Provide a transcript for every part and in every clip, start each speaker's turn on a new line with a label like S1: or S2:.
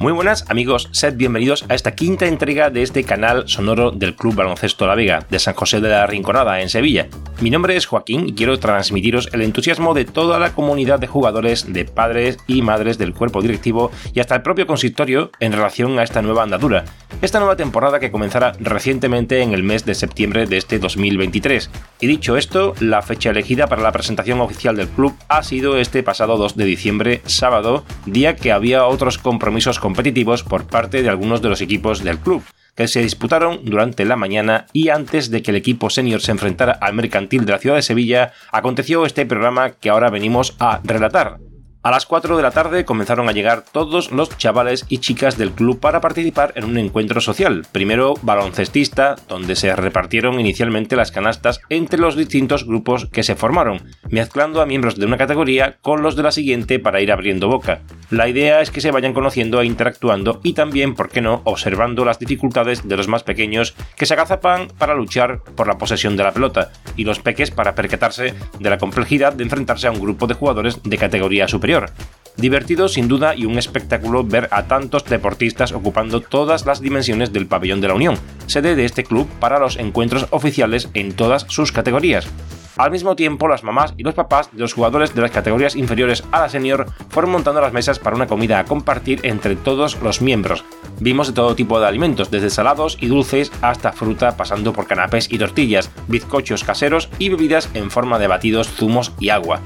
S1: Muy buenas amigos, sed bienvenidos a esta quinta entrega de este canal sonoro del Club Baloncesto La Vega de San José de la Rinconada en Sevilla. Mi nombre es Joaquín y quiero transmitiros el entusiasmo de toda la comunidad de jugadores, de padres y madres del cuerpo directivo y hasta el propio consistorio en relación a esta nueva andadura. Esta nueva temporada que comenzará recientemente en el mes de septiembre de este 2023. Y dicho esto, la fecha elegida para la presentación oficial del club ha sido este pasado 2 de diciembre, sábado, día que había otros compromisos competitivos por parte de algunos de los equipos del club, que se disputaron durante la mañana y antes de que el equipo senior se enfrentara al mercantil de la ciudad de Sevilla, aconteció este programa que ahora venimos a relatar. A las 4 de la tarde comenzaron a llegar todos los chavales y chicas del club para participar en un encuentro social, primero baloncestista, donde se repartieron inicialmente las canastas entre los distintos grupos que se formaron, mezclando a miembros de una categoría con los de la siguiente para ir abriendo boca. La idea es que se vayan conociendo e interactuando y también, por qué no, observando las dificultades de los más pequeños que se agazapan para luchar por la posesión de la pelota y los peques para percatarse de la complejidad de enfrentarse a un grupo de jugadores de categoría Divertido sin duda y un espectáculo ver a tantos deportistas ocupando todas las dimensiones del pabellón de la Unión, sede de este club para los encuentros oficiales en todas sus categorías. Al mismo tiempo, las mamás y los papás de los jugadores de las categorías inferiores a la senior fueron montando las mesas para una comida a compartir entre todos los miembros. Vimos de todo tipo de alimentos, desde salados y dulces hasta fruta, pasando por canapés y tortillas, bizcochos caseros y bebidas en forma de batidos, zumos y agua.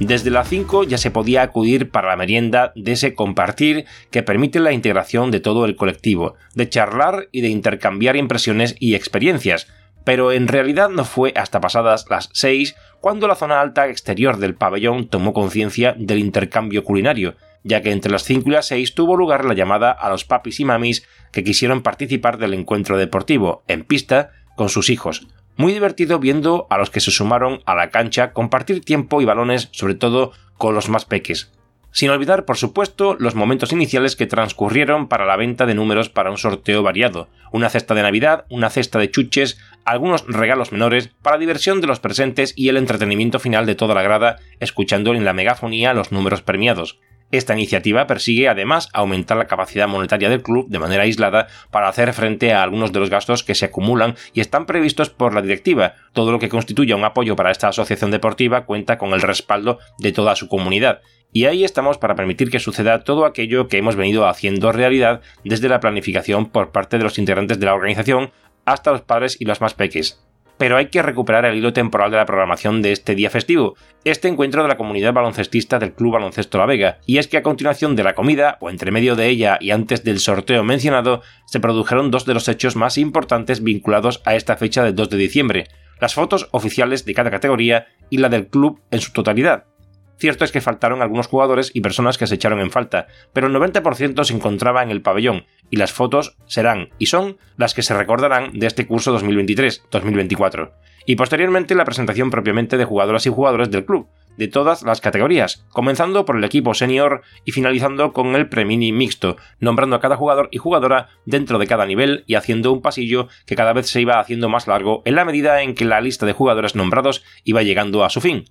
S1: Desde las 5 ya se podía acudir para la merienda de ese compartir que permite la integración de todo el colectivo, de charlar y de intercambiar impresiones y experiencias, pero en realidad no fue hasta pasadas las 6 cuando la zona alta exterior del pabellón tomó conciencia del intercambio culinario, ya que entre las 5 y las 6 tuvo lugar la llamada a los papis y mamis que quisieron participar del encuentro deportivo, en pista, con sus hijos. Muy divertido viendo a los que se sumaron a la cancha compartir tiempo y balones, sobre todo con los más peques. Sin olvidar, por supuesto, los momentos iniciales que transcurrieron para la venta de números para un sorteo variado, una cesta de Navidad, una cesta de chuches, algunos regalos menores para diversión de los presentes y el entretenimiento final de toda la grada, escuchando en la megafonía los números premiados. Esta iniciativa persigue además aumentar la capacidad monetaria del club de manera aislada para hacer frente a algunos de los gastos que se acumulan y están previstos por la directiva. Todo lo que constituya un apoyo para esta asociación deportiva cuenta con el respaldo de toda su comunidad y ahí estamos para permitir que suceda todo aquello que hemos venido haciendo realidad desde la planificación por parte de los integrantes de la organización hasta los padres y los más peques. Pero hay que recuperar el hilo temporal de la programación de este día festivo, este encuentro de la comunidad baloncestista del Club Baloncesto La Vega, y es que a continuación de la comida, o entre medio de ella y antes del sorteo mencionado, se produjeron dos de los hechos más importantes vinculados a esta fecha del 2 de diciembre, las fotos oficiales de cada categoría y la del club en su totalidad, Cierto es que faltaron algunos jugadores y personas que se echaron en falta, pero el 90% se encontraba en el pabellón, y las fotos serán y son las que se recordarán de este curso 2023-2024. Y posteriormente la presentación propiamente de jugadoras y jugadores del club, de todas las categorías, comenzando por el equipo senior y finalizando con el premini mixto, nombrando a cada jugador y jugadora dentro de cada nivel y haciendo un pasillo que cada vez se iba haciendo más largo en la medida en que la lista de jugadores nombrados iba llegando a su fin.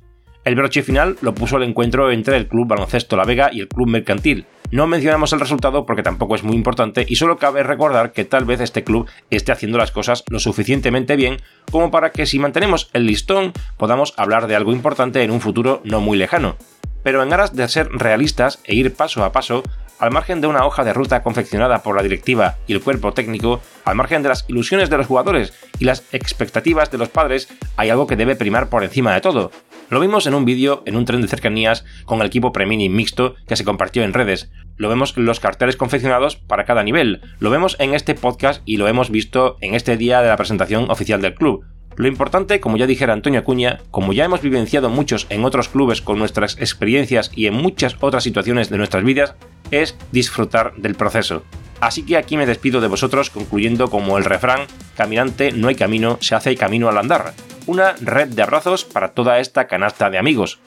S1: El broche final lo puso el encuentro entre el Club Baloncesto La Vega y el Club Mercantil. No mencionamos el resultado porque tampoco es muy importante y solo cabe recordar que tal vez este club esté haciendo las cosas lo suficientemente bien como para que si mantenemos el listón podamos hablar de algo importante en un futuro no muy lejano. Pero en aras de ser realistas e ir paso a paso, al margen de una hoja de ruta confeccionada por la directiva y el cuerpo técnico, al margen de las ilusiones de los jugadores y las expectativas de los padres, hay algo que debe primar por encima de todo, lo vimos en un vídeo en un tren de cercanías con el equipo Premini mixto que se compartió en redes. Lo vemos en los carteles confeccionados para cada nivel. Lo vemos en este podcast y lo hemos visto en este día de la presentación oficial del club. Lo importante, como ya dijera Antonio Acuña, como ya hemos vivenciado muchos en otros clubes con nuestras experiencias y en muchas otras situaciones de nuestras vidas, es disfrutar del proceso. Así que aquí me despido de vosotros concluyendo como el refrán, caminante no hay camino, se hace camino al andar una red de abrazos para toda esta canasta de amigos.